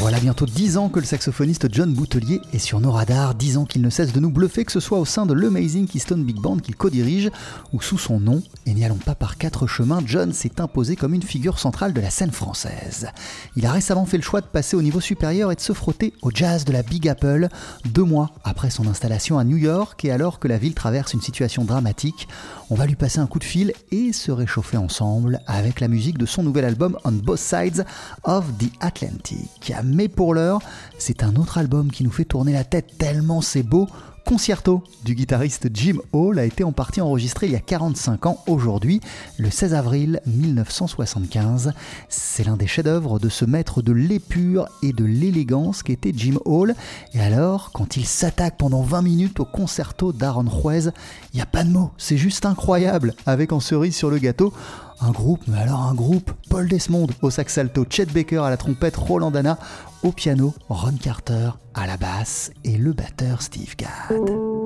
Voilà bientôt 10 ans que le saxophoniste John Boutelier est sur nos radars, 10 ans qu'il ne cesse de nous bluffer, que ce soit au sein de l'Amazing Keystone Big Band qu'il co-dirige ou sous son nom. Et n'y allons pas par quatre chemins, John s'est imposé comme une figure centrale de la scène française. Il a récemment fait le choix de passer au niveau supérieur et de se frotter au jazz de la Big Apple, deux mois après son installation à New York et alors que la ville traverse une situation dramatique. On va lui passer un coup de fil et se réchauffer ensemble avec la musique de son nouvel album On Both Sides of the Atlantic. Mais pour l'heure, c'est un autre album qui nous fait tourner la tête tellement c'est beau. Concerto du guitariste Jim Hall a été en partie enregistré il y a 45 ans aujourd'hui, le 16 avril 1975. C'est l'un des chefs-d'œuvre de ce maître de l'épure et de l'élégance qu'était Jim Hall. Et alors, quand il s'attaque pendant 20 minutes au concerto d'Aaron Juez, il n'y a pas de mots, c'est juste incroyable, avec en cerise sur le gâteau un groupe, mais alors un groupe, Paul Desmond au sax alto, Chet Baker à la trompette, Roland Dana au piano, Ron Carter à la basse et le batteur Steve Gadd.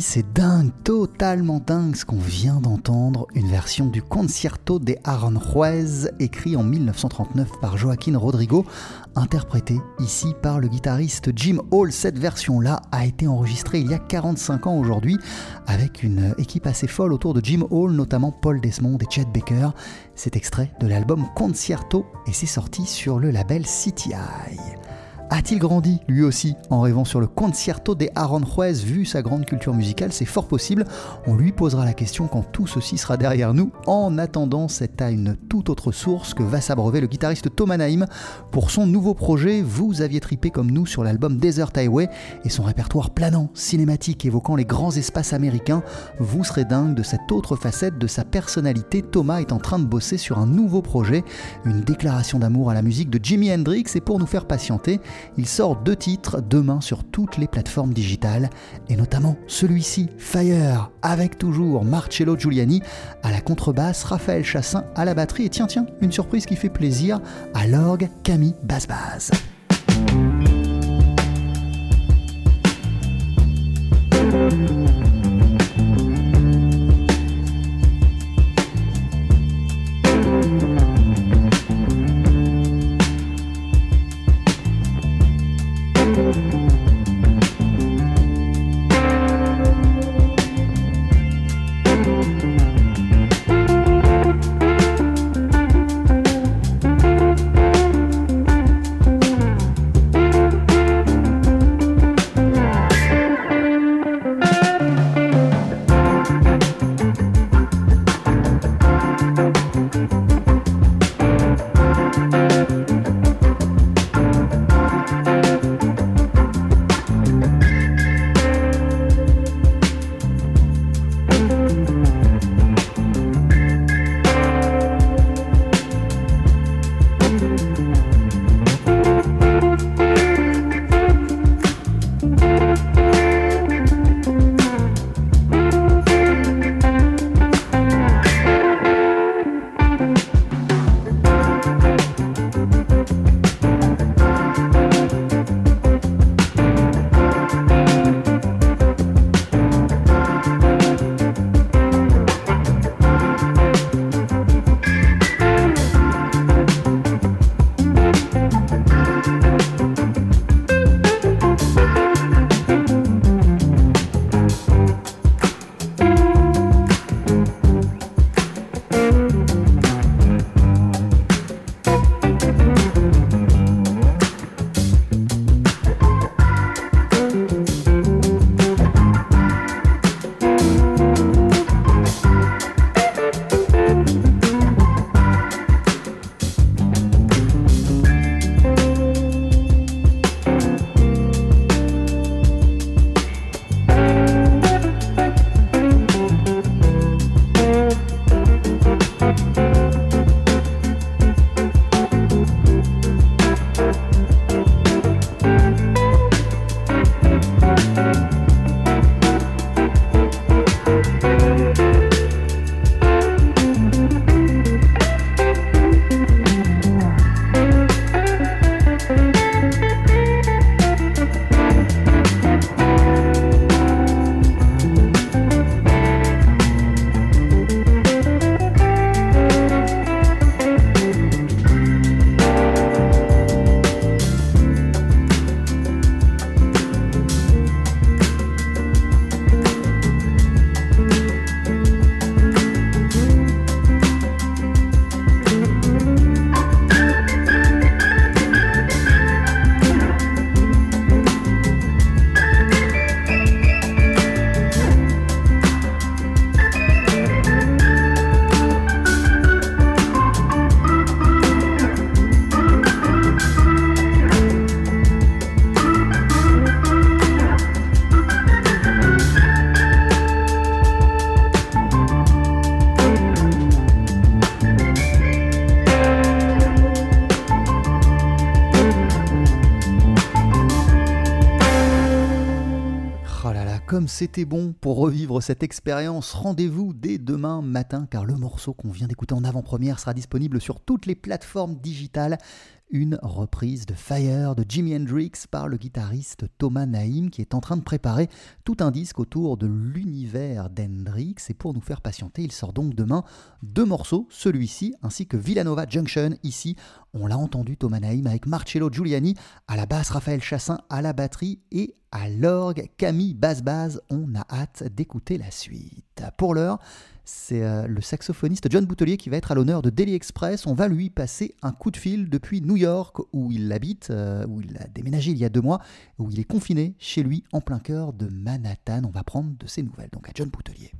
C'est dingue, totalement dingue ce qu'on vient d'entendre. Une version du Concierto de Aranjuez, écrit en 1939 par Joaquín Rodrigo, interprété ici par le guitariste Jim Hall. Cette version-là a été enregistrée il y a 45 ans aujourd'hui, avec une équipe assez folle autour de Jim Hall, notamment Paul Desmond et Chet Baker. C'est extrait de l'album Concierto et c'est sorti sur le label CTI. A-t-il grandi, lui aussi, en rêvant sur le concierto des Aranjuez Vu sa grande culture musicale, c'est fort possible. On lui posera la question quand tout ceci sera derrière nous. En attendant, c'est à une toute autre source que va s'abreuver le guitariste Thomas Naïm. Pour son nouveau projet, vous aviez tripé comme nous sur l'album Desert Highway et son répertoire planant, cinématique, évoquant les grands espaces américains. Vous serez dingue de cette autre facette de sa personnalité. Thomas est en train de bosser sur un nouveau projet, une déclaration d'amour à la musique de Jimi Hendrix et pour nous faire patienter, il sort deux titres demain sur toutes les plateformes digitales, et notamment celui-ci, Fire, avec toujours Marcello Giuliani à la contrebasse, Raphaël Chassin à la batterie, et tiens tiens, une surprise qui fait plaisir, à l'orgue, Camille Basse-Basse. C'était bon pour revivre cette expérience. Rendez-vous dès demain matin car le morceau qu'on vient d'écouter en avant-première sera disponible sur toutes les plateformes digitales une reprise de Fire de Jimi Hendrix par le guitariste Thomas Naïm qui est en train de préparer tout un disque autour de l'univers d'Hendrix. Et pour nous faire patienter, il sort donc demain deux morceaux, celui-ci ainsi que Villanova Junction. Ici, on l'a entendu Thomas Naïm avec Marcello Giuliani à la basse, Raphaël Chassin à la batterie et à l'orgue, Camille Basse-Basse. On a hâte d'écouter la suite. Pour l'heure, c'est euh, le saxophoniste John Boutelier qui va être à l'honneur de Daily Express. On va lui passer un coup de fil depuis New York où il habite, euh, où il a déménagé il y a deux mois, où il est confiné chez lui en plein cœur de Manhattan. On va prendre de ses nouvelles. Donc à John Boutelier.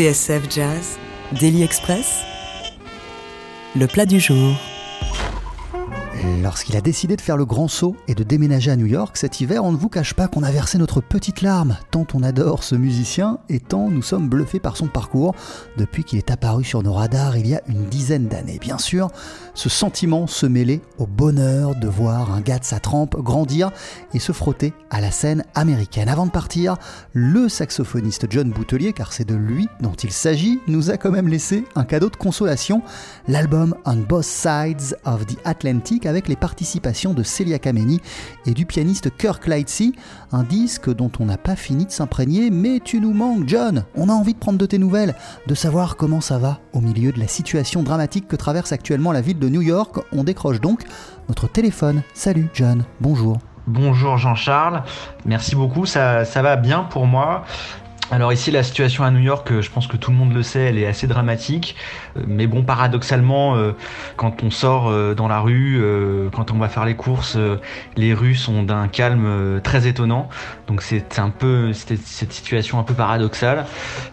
TSF Jazz, Daily Express, le plat du jour. Décidé de faire le grand saut et de déménager à New York cet hiver, on ne vous cache pas qu'on a versé notre petite larme, tant on adore ce musicien et tant nous sommes bluffés par son parcours depuis qu'il est apparu sur nos radars il y a une dizaine d'années. Bien sûr, ce sentiment se mêlait au bonheur de voir un gars de sa trempe grandir et se frotter à la scène américaine. Avant de partir, le saxophoniste John Boutelier, car c'est de lui dont il s'agit, nous a quand même laissé un cadeau de consolation, l'album On Both Sides of the Atlantic avec les de Celia Kameni et du pianiste Kirk Lightsey, un disque dont on n'a pas fini de s'imprégner, mais tu nous manques John, on a envie de prendre de tes nouvelles, de savoir comment ça va au milieu de la situation dramatique que traverse actuellement la ville de New York, on décroche donc notre téléphone. Salut John, bonjour. Bonjour Jean-Charles, merci beaucoup, ça va bien pour moi. Alors ici, la situation à New York, euh, je pense que tout le monde le sait, elle est assez dramatique. Euh, Mais bon, paradoxalement, euh, quand on sort dans la rue, quand on va faire les courses, les rues sont d'un calme très étonnant. Donc c'est un peu cette situation un peu paradoxale.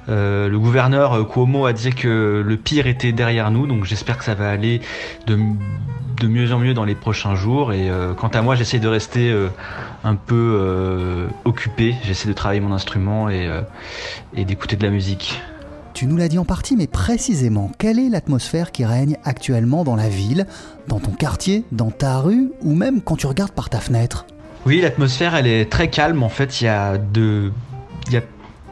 Le gouverneur Cuomo a dit que le pire était derrière nous, donc j'espère que ça va aller de de mieux en mieux dans les prochains jours. Et euh, quant à moi, j'essaie de rester euh, un peu euh, occupé. J'essaie de travailler mon instrument et, et d'écouter de la musique. Tu nous l'as dit en partie, mais précisément, quelle est l'atmosphère qui règne actuellement dans la ville, dans ton quartier, dans ta rue, ou même quand tu regardes par ta fenêtre? Oui, l'atmosphère, elle est très calme. En fait, il y a de, il y a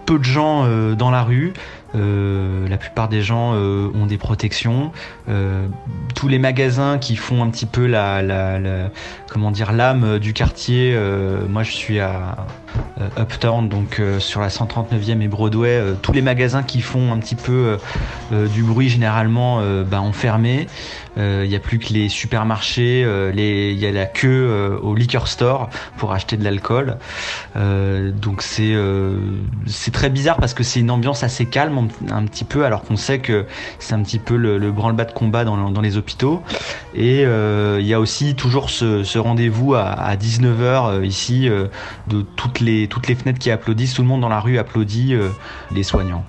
peu de gens dans la rue. Euh, la plupart des gens euh, ont des protections. Euh, tous les magasins qui font un petit peu la, comment dire l'âme du quartier. moi, je suis à Uptown, donc sur la 139e et Broadway. tous les magasins qui font un petit peu du bruit généralement bah, ont fermé. Il n'y a plus que les supermarchés. Il y a la queue au liquor store pour acheter de l'alcool. Donc c'est c'est très bizarre parce que c'est une ambiance assez calme un, petit peu alors qu'on sait que c'est un petit peu le, le branle-bas de combat dans, les hôpitaux. Et euh, il y a aussi toujours ce, rendez-vous à, à 19h ici euh, de toutes les toutes les fenêtres qui applaudissent. Tout le monde dans la rue applaudit euh, les soignants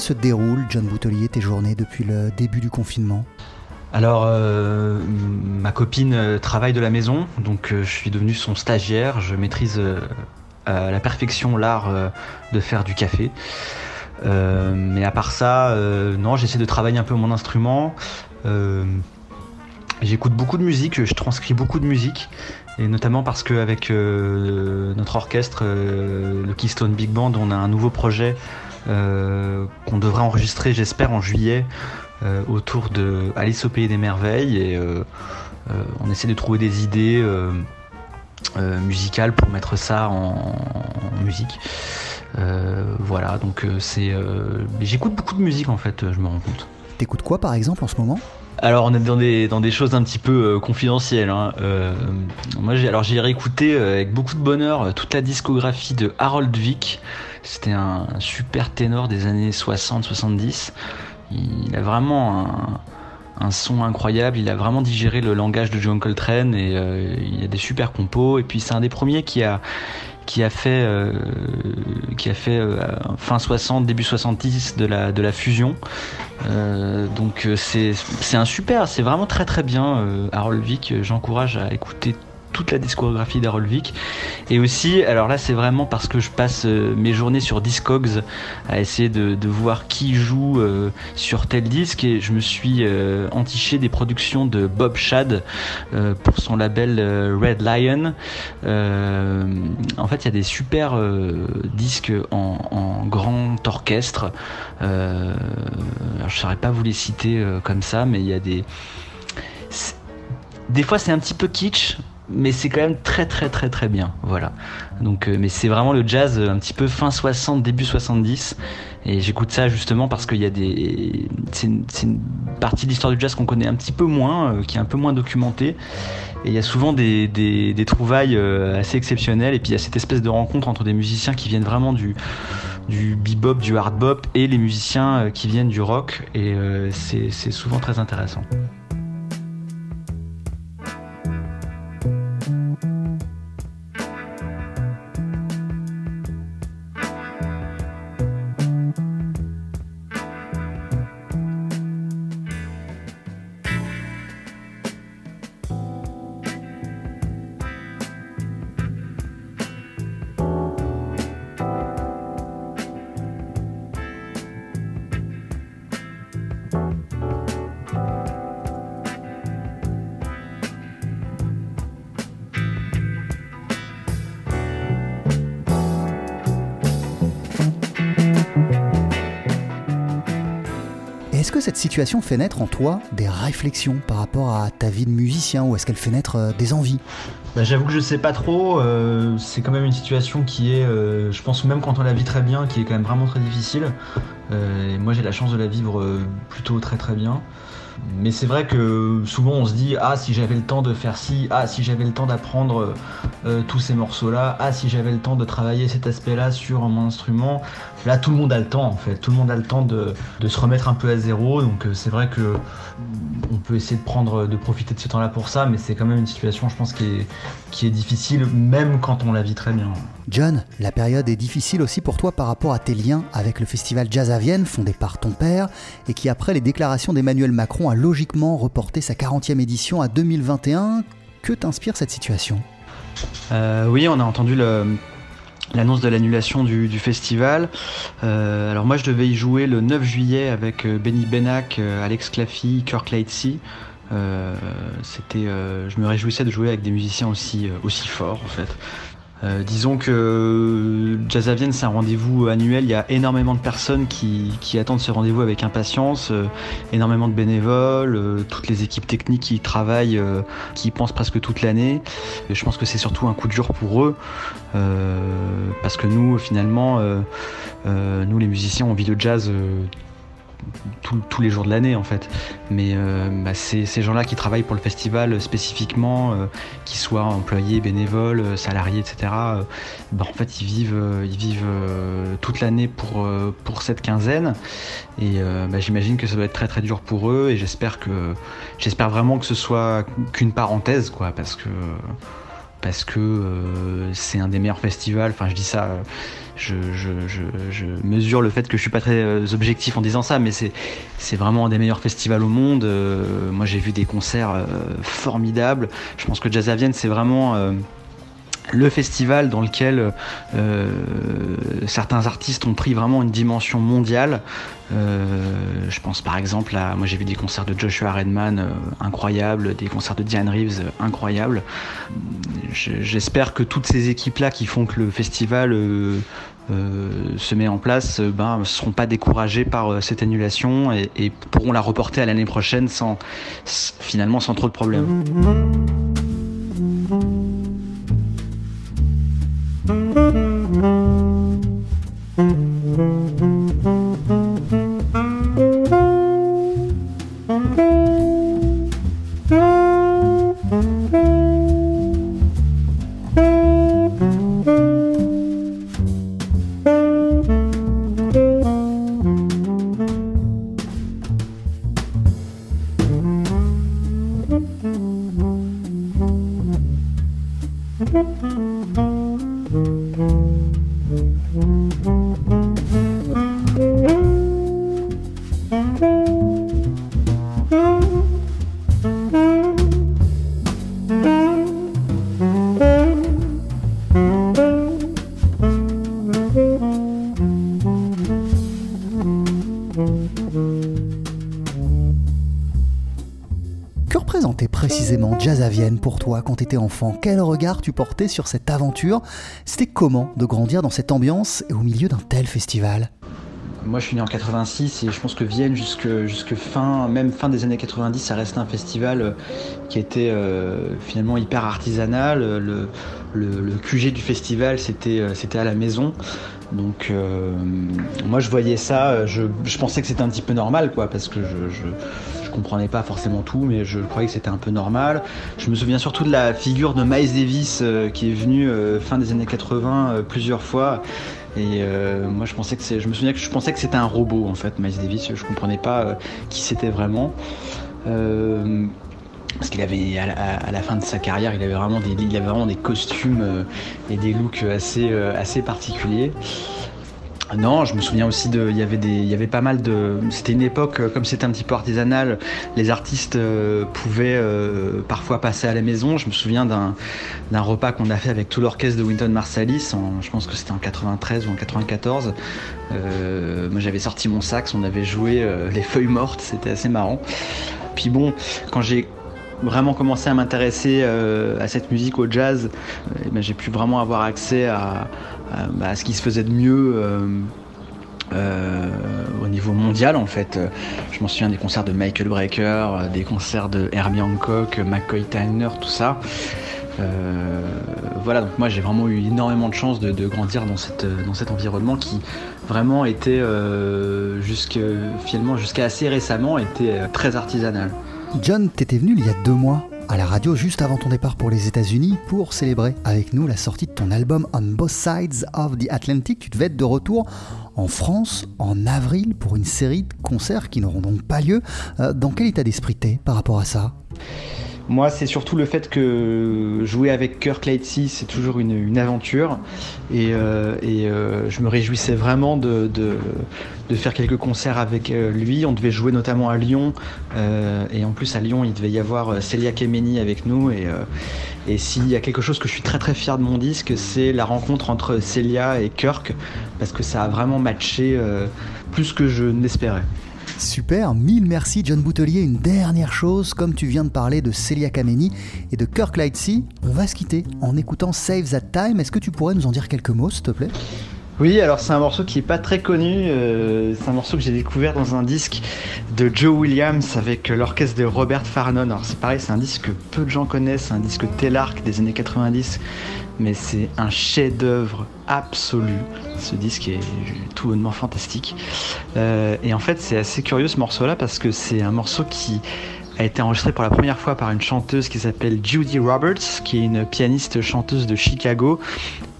se déroulent, John Boutelier, tes journées depuis le début du confinement? Alors, euh, ma copine euh, travaille de la maison, donc euh, je suis devenu son stagiaire. Je maîtrise à la perfection l'art de faire du café. Mais à part ça, non, j'essaie de travailler un peu mon instrument. J'écoute beaucoup de musique, je transcris beaucoup de musique, et notamment parce qu'avec notre orchestre, le Keystone Big Band, on a un nouveau projet qu'on devrait enregistrer, j'espère, en juillet, euh, autour de Alice au Pays des Merveilles, et euh, euh, on essaie de trouver des idées euh, euh, musicales pour mettre ça en, en musique. Euh, voilà, donc euh, c'est. euh, j'écoute beaucoup de musique en fait, je me rends compte. T'écoutes quoi par exemple en ce moment? Alors on est dans des, dans des choses un petit peu euh, confidentielles. hein. Euh, moi j'ai alors j'ai réécouté euh, avec beaucoup de bonheur euh, toute la discographie de Harold Vick. C'était un, super ténor des années 60-70. Il a vraiment un, son incroyable. Il a vraiment digéré le langage de John Coltrane et euh, il a des super compos. Et puis c'est un des premiers qui a fait euh, qui a fait euh, fin 60 début 70 de la de la fusion euh, donc euh, c'est un super, c'est vraiment très très bien euh, Harold Vick. J'encourage à écouter toute la discographie d'Harold Vick. Et aussi, alors là c'est vraiment parce que je passe euh, mes journées sur Discogs à essayer de, voir qui joue euh, sur tel disque et je me suis euh, entiché des productions de Bob Shad pour son label Red Lion. En fait, il y a des super disques en, grand orchestre. Je ne saurais pas vous les citer comme ça, mais il y a des. Des fois, c'est un petit peu kitsch, mais c'est quand même très très très très bien. Voilà. Donc, euh, mais c'est vraiment le jazz un petit peu fin 60, début 70. Et j'écoute ça justement parce qu'il y a des. C'est une, partie de l'histoire du jazz qu'on connaît un petit peu moins, euh, qui est un peu moins documentée. Et il y a souvent des, trouvailles euh, assez exceptionnelles. Et puis il y a cette espèce de rencontre entre des musiciens qui viennent vraiment du, du bebop, du hard bop et les musiciens qui viennent du rock. Et euh, c'est souvent très intéressant. Cette situation fait naître en toi des réflexions par rapport à ta vie de musicien ou est-ce qu'elle fait naître euh, des envies? Bah, J'avoue que je sais pas trop. Euh, c'est quand même une situation qui est, euh, je pense même quand on la vit très bien, qui est quand même vraiment très difficile. Et moi j'ai la chance de la vivre plutôt très très bien. Mais c'est vrai que souvent on se dit ah si j'avais le temps de faire ci, ah si j'avais le temps d'apprendre euh, tous ces morceaux-là, ah si j'avais le temps de travailler cet aspect-là sur mon instrument. Là tout le monde a le temps en fait, tout le monde a le temps de, se remettre un peu à zéro. Donc euh, c'est vrai que on peut essayer de profiter de ce temps-là pour ça, mais c'est quand même une situation je pense qui est difficile même quand on la vit très bien. John, la période est difficile aussi pour toi par rapport à tes liens avec le festival Jazz à Vienne fondé par ton père et qui après les déclarations d'Emmanuel Macron a logiquement reporté sa 40e édition à 2021. Que t'inspire cette situation? Euh, Oui, on a entendu l'annonce de l'annulation du, festival. Euh, alors moi je devais y jouer le 9 juillet avec euh, Benny Benac, Alex Claffy, Kirk Lightsey. Je me réjouissais de jouer avec des musiciens aussi forts en fait. Euh, disons que Jazz à c'est un rendez-vous annuel. Il y a énormément de personnes qui, attendent ce rendez-vous avec impatience, euh, énormément de bénévoles, euh, toutes les équipes techniques qui y travaillent, qui y pensent presque toute l'année. Je pense que c'est surtout un coup dur pour eux, parce que nous, finalement, nous les musiciens, on vit le jazz tous les jours de l'année en fait. Mais euh, bah, ces gens-là qui travaillent pour le festival spécifiquement, euh, qu'ils soient employés, bénévoles, euh, salariés, etc. Bah, en fait, ils vivent, ils vivent toute l'année pour, pour cette quinzaine. Et bah, j'imagine que ça doit être très très dur pour eux. Et j'espère que j'espère vraiment que ce soit qu'une parenthèse, quoi, parce que parce que euh, c'est un des meilleurs festivals. Enfin, je dis ça, je, mesure le fait que je suis pas très euh, objectif en disant ça, mais c'est vraiment un des meilleurs festivals au monde. Euh, moi, j'ai vu des concerts formidables. Je pense que Jazz à Vienne, c'est vraiment le festival dans lequel euh, certains artistes ont pris vraiment une dimension mondiale. Euh, je pense par exemple à, moi j'ai vu des concerts de Joshua Redman euh, incroyables, des concerts de Diane Reeves euh, incroyables. J'espère que toutes ces équipes-là qui font que le festival euh, se met en place ben, ne seront pas découragées par cette annulation et, et pourront la reporter à l'année prochaine sans finalement sans trop de problèmes. Que toi quand tu étais enfant Quel regard tu portais sur cette aventure? C'était comment de grandir dans cette ambiance et au milieu d'un tel festival? Moi je suis né en 86 et je pense que Vienne jusque, jusque fin, même fin des années 90, ça reste un festival qui était finalement hyper artisanal. Le, le, QG du festival c'était c'était à la maison. Donc moi je voyais ça, je, pensais que c'était un petit peu normal quoi, parce que je je comprenais pas forcément tout, mais je croyais que c'était un peu normal. Je me souviens surtout de la figure de Miles Davis euh, qui est venu euh, fin des années 80 euh, plusieurs fois. Et moi, je pensais que je me souviens que je pensais que c'était un robot en fait, Miles Davis. Je comprenais pas qui c'était vraiment. parce qu'il avait la, fin de sa carrière, il avait vraiment des, il avait vraiment des costumes et des looks assez, assez particuliers. Non, je me souviens aussi de, il y avait des, il y avait pas mal de, c'était une époque euh, comme c'était un petit peu artisanal, les artistes euh, pouvaient euh, parfois passer à la maison. Je me souviens d'un, d'un repas qu'on a fait avec tout l'orchestre de Winton Marsalis, je pense que c'était en 93 ou en 94. moi j'avais sorti mon sax, on avait joué les feuilles mortes, c'était assez marrant. Puis bon, quand j'ai vraiment commencé à m'intéresser à cette musique, au jazz, eh ben, j'ai pu vraiment avoir accès à, euh, bah, ce qui se faisait de mieux. Euh, euh, au niveau mondial en fait. Je m'en souviens des concerts de Michael Brecker, des concerts de Herbie Hancock, McCoy Tyner, tout ça. voilà, donc moi j'ai vraiment eu énormément de chance de, grandir dans, cette, dans cet environnement qui vraiment était, jusque, finalement jusqu'à assez récemment, était très artisanal. John, t'étais venu il y a deux mois à la radio juste avant ton départ pour les États-Unis pour célébrer avec nous la sortie de ton album On Both Sides of the Atlantic. Tu devais être de retour en France en avril pour une série de concerts qui n'auront donc pas lieu. Euh, dans quel état d'esprit t'es par rapport à ça? Moi, c'est surtout le fait que jouer avec Kirk Lightsey, c'est toujours une, aventure. Et, euh, euh, je me réjouissais vraiment de, faire quelques concerts avec euh, lui. On devait jouer notamment à Lyon. et en plus, à Lyon, il devait y avoir Celia Kemeni avec nous. Et, s'il y a quelque chose que je suis très très fier de mon disque, c'est la rencontre entre Celia et Kirk. Parce que ça a vraiment matché plus que je n'espérais. Super, mille merci John Boutelier. Une dernière chose, comme tu viens de parler de Celia Kameni et de Kirk Lightsey, on va se quitter en écoutant Save That Time. Est-ce que tu pourrais nous en dire quelques mots, s'il te plaît? Oui, alors c'est un morceau qui est pas très connu. Euh, c'est un morceau que j'ai découvert dans un disque de Joe Williams avec l'orchestre de Robert Farnon. Alors c'est pareil, c'est un disque que peu de gens connaissent, un disque Telarc des années 90 mais c'est un chef-d'œuvre absolu. Ce disque est tout bonnement fantastique. Euh, et en fait, c'est assez curieux ce morceau-là parce que c'est un morceau qui a été enregistré pour la première fois par une chanteuse qui s'appelle Judy Roberts, qui est une pianiste chanteuse de Chicago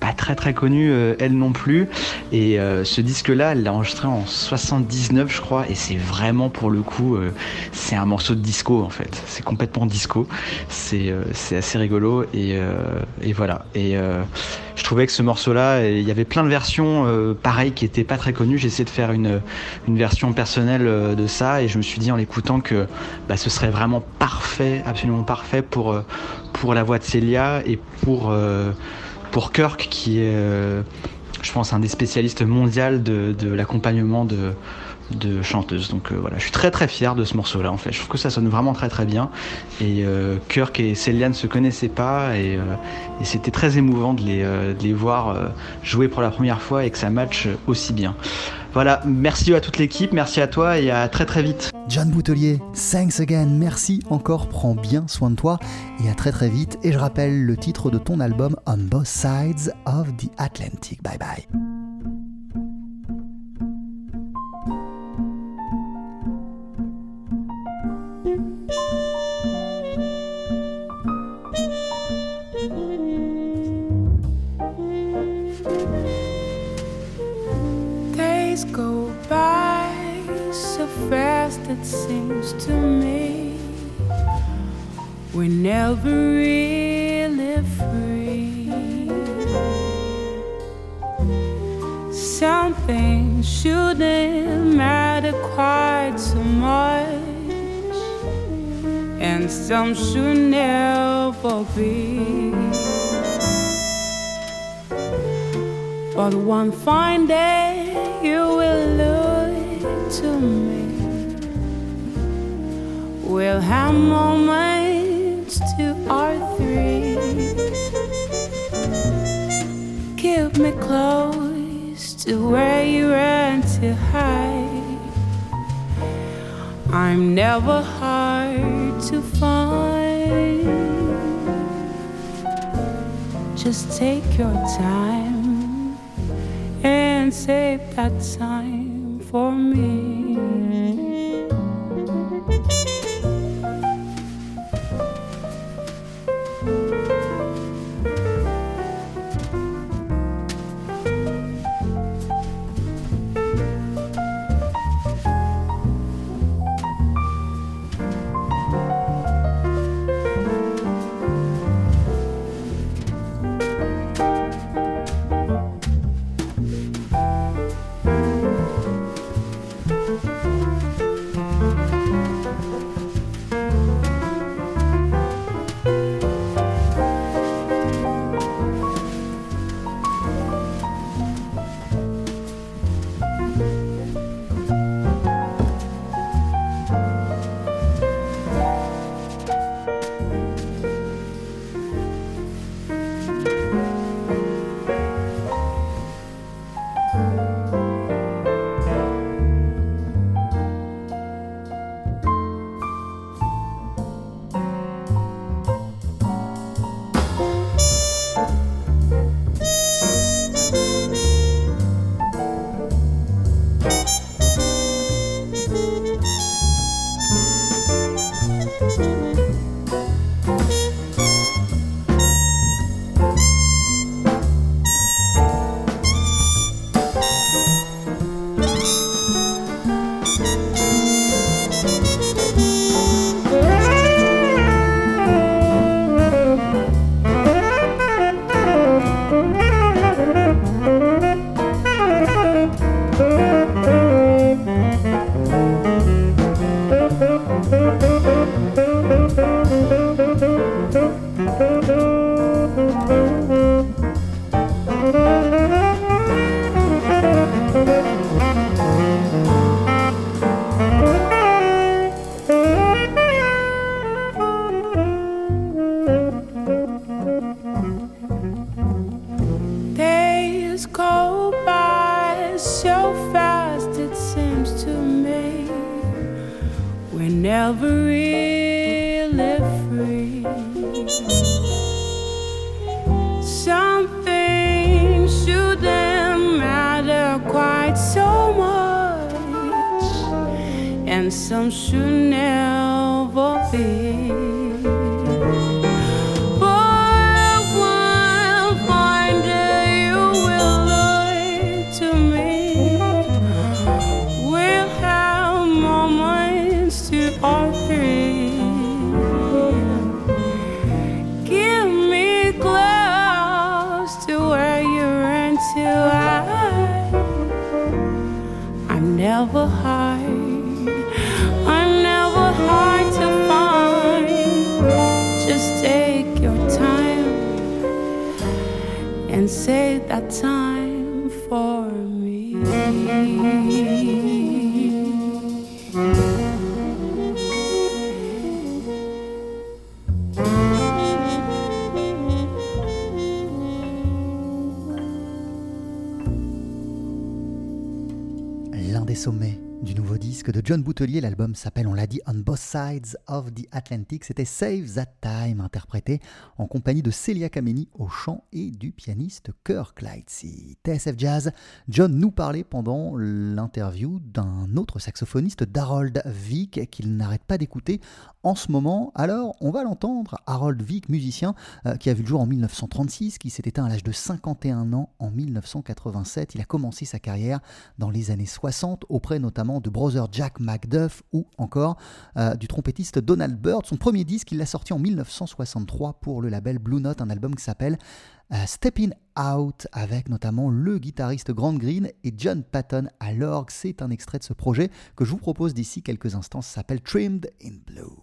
pas très très connue euh, elle non plus. Et euh, ce disque-là, elle l'a enregistré en 79 je crois, et c'est vraiment pour le coup, euh, c'est un morceau de disco en fait. C'est complètement disco. C'est assez rigolo et, et voilà. Je trouvais que ce morceau-là, il y avait plein de versions pareilles qui étaient pas très connues. J'ai essayé de faire une, version personnelle de ça et je me suis dit en l'écoutant que bah, ce serait vraiment parfait, absolument parfait pour, pour la voix de Célia et pour pour Kirk, qui est, euh, je pense, un des spécialistes mondiaux de, l'accompagnement de, de chanteuses. Donc euh, voilà, je suis très très fier de ce morceau-là en fait. Je trouve que ça sonne vraiment très très bien. Et euh, Kirk et Celia ne se connaissaient pas et, c'était très émouvant de les, les voir jouer pour la première fois et que ça matche aussi bien. Voilà, merci à toute l'équipe, merci à toi et à très très vite. John Boutelier, thanks again, merci encore, prends bien soin de toi et à très très vite. Et je rappelle le titre de ton album On Both Sides of the Atlantic. Bye bye. It seems to me we're never really free. Some things shouldn't matter quite so much, and some should never be. But one fine day you will look to me We'll have moments two or three. Keep me close to where you ran to hide. I'm never hard to find. Just take your time save that time for me. Never really free. Something shouldn't matter quite so much, and some should never and save that time John Boutelier, l'album s'appelle, on l'a dit, On Both Sides of the Atlantic. C'était Save That Time, interprété en compagnie de Celia Kameni au chant et du pianiste Kirk Lightsey. TSF Jazz, John nous parlait pendant l'interview d'un autre saxophoniste, d'Harold Vick, qu'il n'arrête pas d'écouter en ce moment. Alors, on va l'entendre, Harold Vick, musicien euh, qui a vu le jour en 1936, qui s'est éteint à l'âge de 51 ans en 1987. Il a commencé sa carrière dans les années 60 auprès notamment de brother Jack McDuff ou encore euh, du trompettiste Donald Byrd. Son premier disque, il l'a sorti en 1963 pour le label Blue Note, un album qui s'appelle euh, Stepping Out avec notamment le guitariste Grant Green et John Patton à l'orgue. C'est un extrait de ce projet que je vous propose d'ici quelques instants. Ça s'appelle Trimmed in Blue.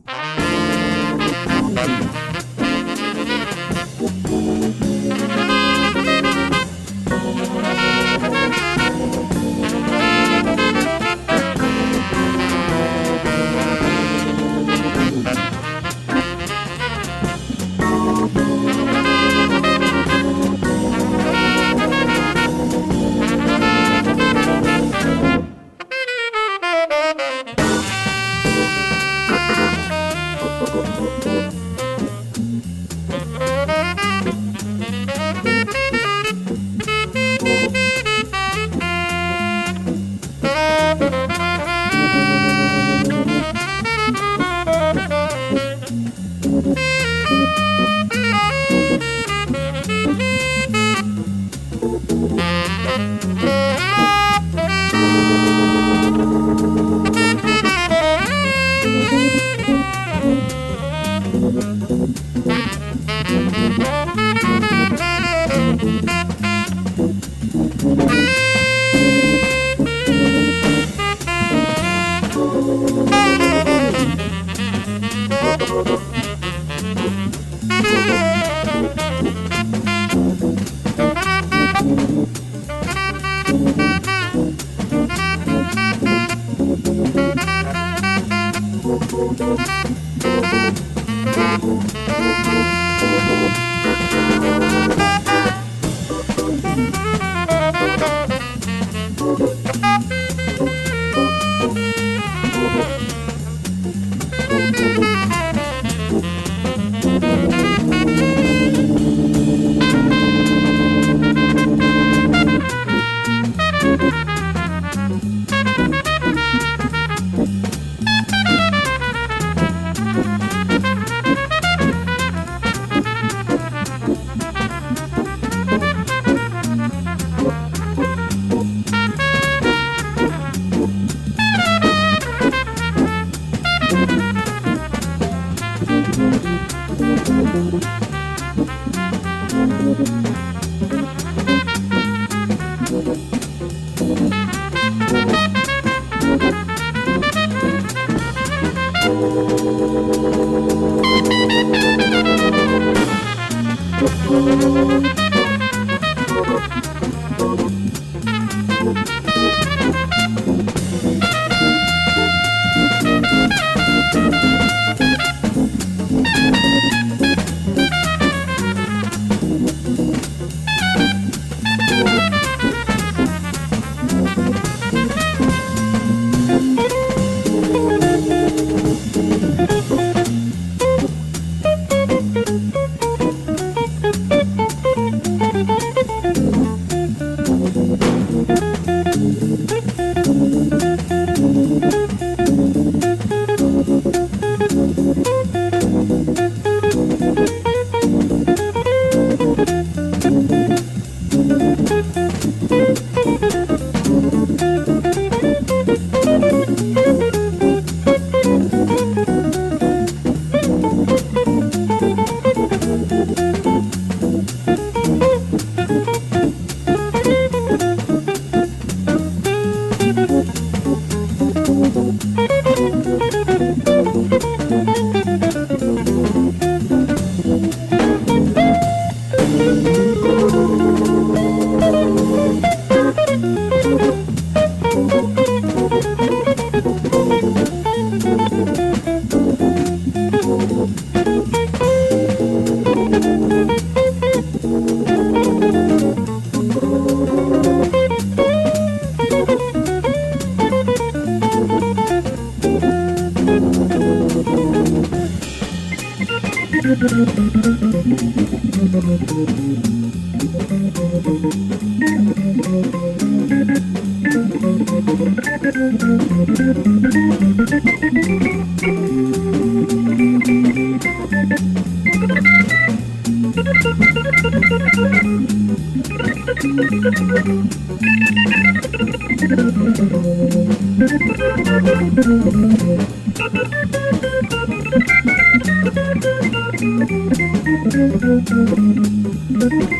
Thank